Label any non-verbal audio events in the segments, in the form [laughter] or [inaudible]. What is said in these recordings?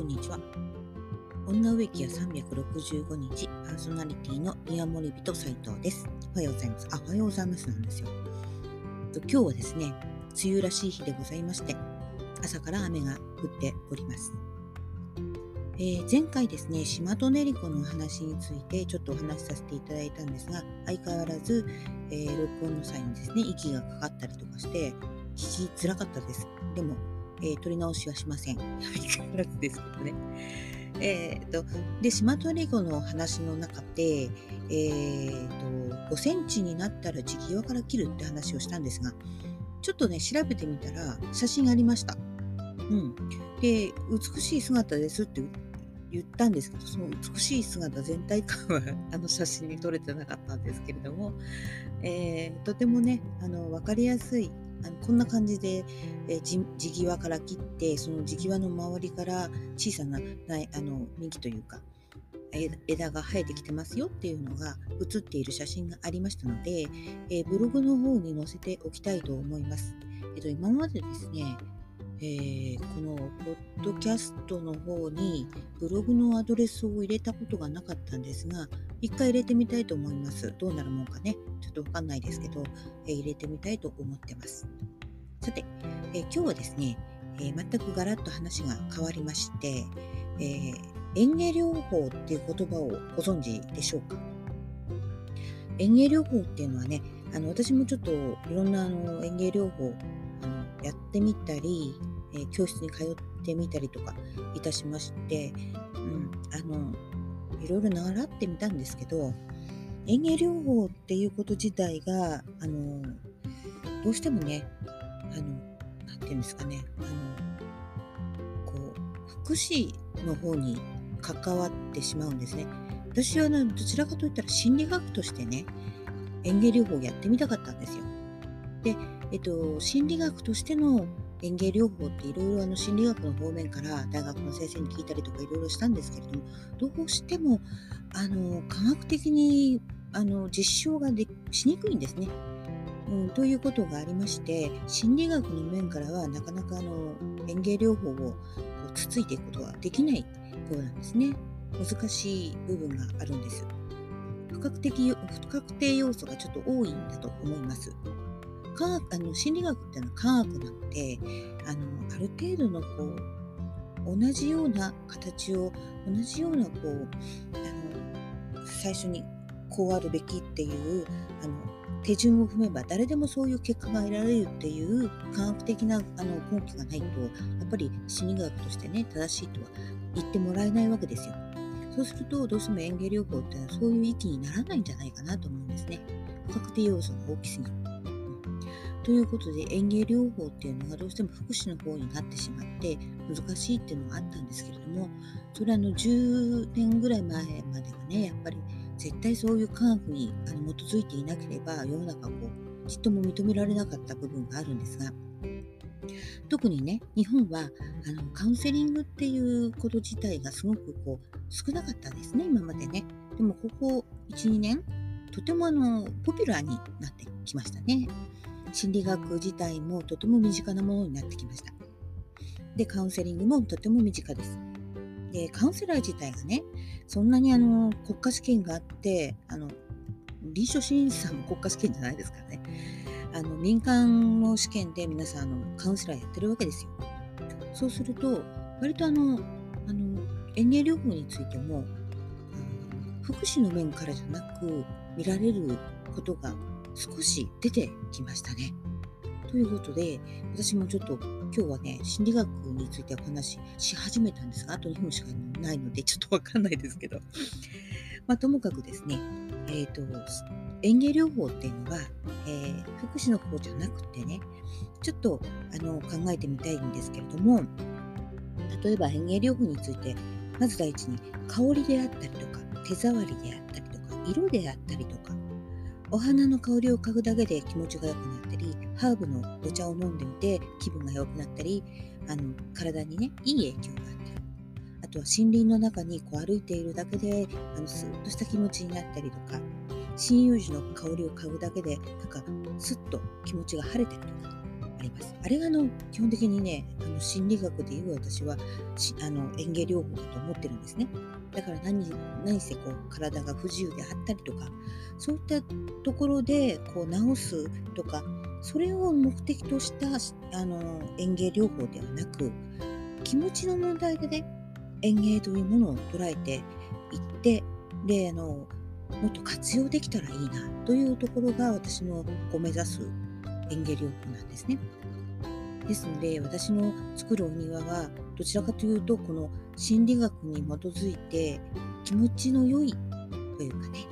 こんにちは。女植木屋365日パーソナリティの宮森人斉藤です。おはようございます。あ、おはようございますなんですよ。今日はですね、梅雨らしい日でございまして、朝から雨が降っております。えー、前回ですね、島戸練子の話についてちょっとお話しさせていただいたんですが、相変わらず、えー、録音の際にですね、息がかかったりとかして、聞きづらかったです。でも、えー、取り直しはしません。相変わらずですけどね。えーと、で、島トリゴの話の中で、えーと、5センチになったら地際から切るって話をしたんですが、ちょっとね、調べてみたら写真がありました。うん。で、美しい姿ですって言ったんですけど、その美しい姿全体感は [laughs] あの写真に撮れてなかったんですけれども、えー、とてもね、あの、わかりやすいあのこんな感じで、えー、地際から切ってその地際の周りから小さなあの幹というか枝が生えてきてますよっていうのが写っている写真がありましたので、えー、ブログの方に載せておきたいと思います。えっと、今までですね、えー、このポッドキャストの方にブログのアドレスを入れたことがなかったんですが、一回入れてみたいと思います。どうなるもんかね。ちょっとわかんないですけど、えー、入れてみたいと思ってます。さて、えー、今日はですね、え全くガラッと話が変わりまして、え園芸療法っていう言葉をご存知でしょうか？園芸療法っていうのはね、あの私もちょっといろんなあの園芸療法やってみたり、え、教室に通ってみたりとかいたしまして、うん、あのいろいろ習ってみたんですけど園芸療法っていうこと自体があのどうしてもねあのなていうんですかねあのこう福祉の方に関わってしまうんですね。私は、どちらかといったら心理学としてね園芸療法をやってみたかったんですよ。で、えっと、心理学としての園芸療法っていろいろ心理学の方面から大学の先生に聞いたりとかいろいろしたんですけれどもどうしてもあの科学的にあの実証がでしにくいんですね。うん、ということがありまして心理学の面からはなかなかあの園芸療法をつついていくことはできないようなんですね。難しい部分があるんです。不確定要素がちょっと多いんだと思います。科学あの心理学っていうのは科学なのであのある程度のこう同じような形を同じようなこうあの最初にこうあるべきっていうあの手順を踏めば誰でもそういう結果が得られるっていう科学的なあの根拠がないとやっぱり心理学としてね正しいとは言ってもらえないわけですよ。そうするとどうしても園芸療法っていうのはそういう域にならないんじゃないかなと思うんですね。不確定要素が大きすぎる。ということで園芸療法っていうのがどうしても福祉の方になってしまって難しいっていうのがあったんですけれどもそれはあの10年ぐらい前まではねやっぱり絶対そういう科学にあの基づいていなければ世の中こうちっとも認められなかった部分があるんですが特にね日本はあのカウンセリングっていうこと自体がすごくこう少なかったんですね今までね。でもここ12年とてもあのポピュラーになってきましたね。心理学自体もとても身近なものになってきました。で、カウンセリングもとても身近です。で、カウンセラー自体がね、そんなにあの国家試験があって、あの臨床心理士さんも国家試験じゃないですからね。あの民間の試験で皆さんあのカウンセラーやってるわけですよ。そうすると、割とあの、あの園芸療法についても、福祉の面からじゃなく見られることが少し出てきましたね。ということで、私もちょっと今日はね、心理学についてお話しし始めたんですが、あと2分しかないので、ちょっとわかんないですけど。[laughs] まあ、ともかくですね、えっ、ー、と、園芸療法っていうのは、えー、福祉の方じゃなくてね、ちょっとあの考えてみたいんですけれども、例えば園芸療法について、まず第一に香りであったりとか、手触りであったりとか、色であったりとか、お花の香りを嗅ぐだけで気持ちが良くなったり、ハーブのお茶を飲んでいて気分が良くなったり、あの体にね、いい影響があったり、あとは森林の中にこう歩いているだけで、あのスーッとした気持ちになったりとか、針葉樹の香りを嗅ぐだけで、なんかスッと気持ちが晴れてるとか、あります。あれがあの基本的にね、あの心理学でいう私はあの園芸療法だと思ってるんですね。だから何何せこう体が不自由であったりとか、そういったところでこう治すとか、それを目的としたあの園芸療法ではなく、気持ちの問題でね、園芸というものを捉えていって、で、あの、もっと活用できたらいいなというところが私のこう目指す園芸療法なんですね。ですので私の作るお庭はどちらかというとこの心理学に基づいて気持ちの良いというかね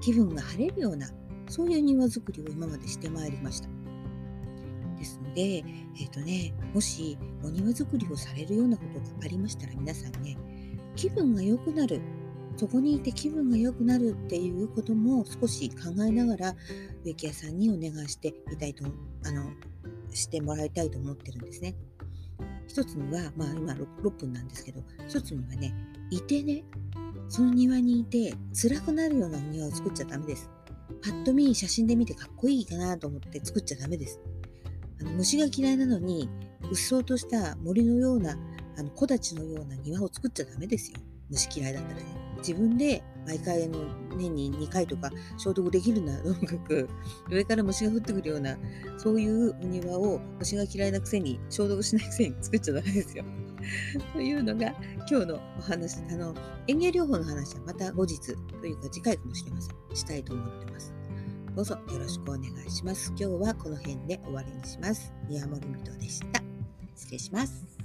気分が晴れるようなそういう庭作りを今までしてまいりました。ですので、え、ー、とね、もしお庭作りをされるようなことがありましたら皆さんね、気分が良くなるそこにいて気分が良くなるっていうことも少し考えながら植木屋さんにお願いしてみたいとあのしてもらいたいと思ってるんですね。一つには、まあ今 6, 6分なんですけど、一つにはね、いてね、その庭にいて辛くなるような庭を作っちゃダメです。パッと見写真で見てかっこいいかなと思って作っちゃダメです。あの虫が嫌いなのに、うっそうとした森のような、あの木立のような庭を作っちゃダメですよ。虫嫌いだったらね。自分で毎回の年に2回とか消毒できるなともかく [laughs] 上から虫が降ってくるようなそういうお庭を虫が嫌いなくせに消毒しないくせに作っちゃダメですよ。[laughs] というのが今日のお話あの園芸療法の話はまた後日というか次回かもしれませんしたいと思ってます。どうぞよろしくお願いします。今日はこの辺で終わりにします。宮森美とでした。失礼します。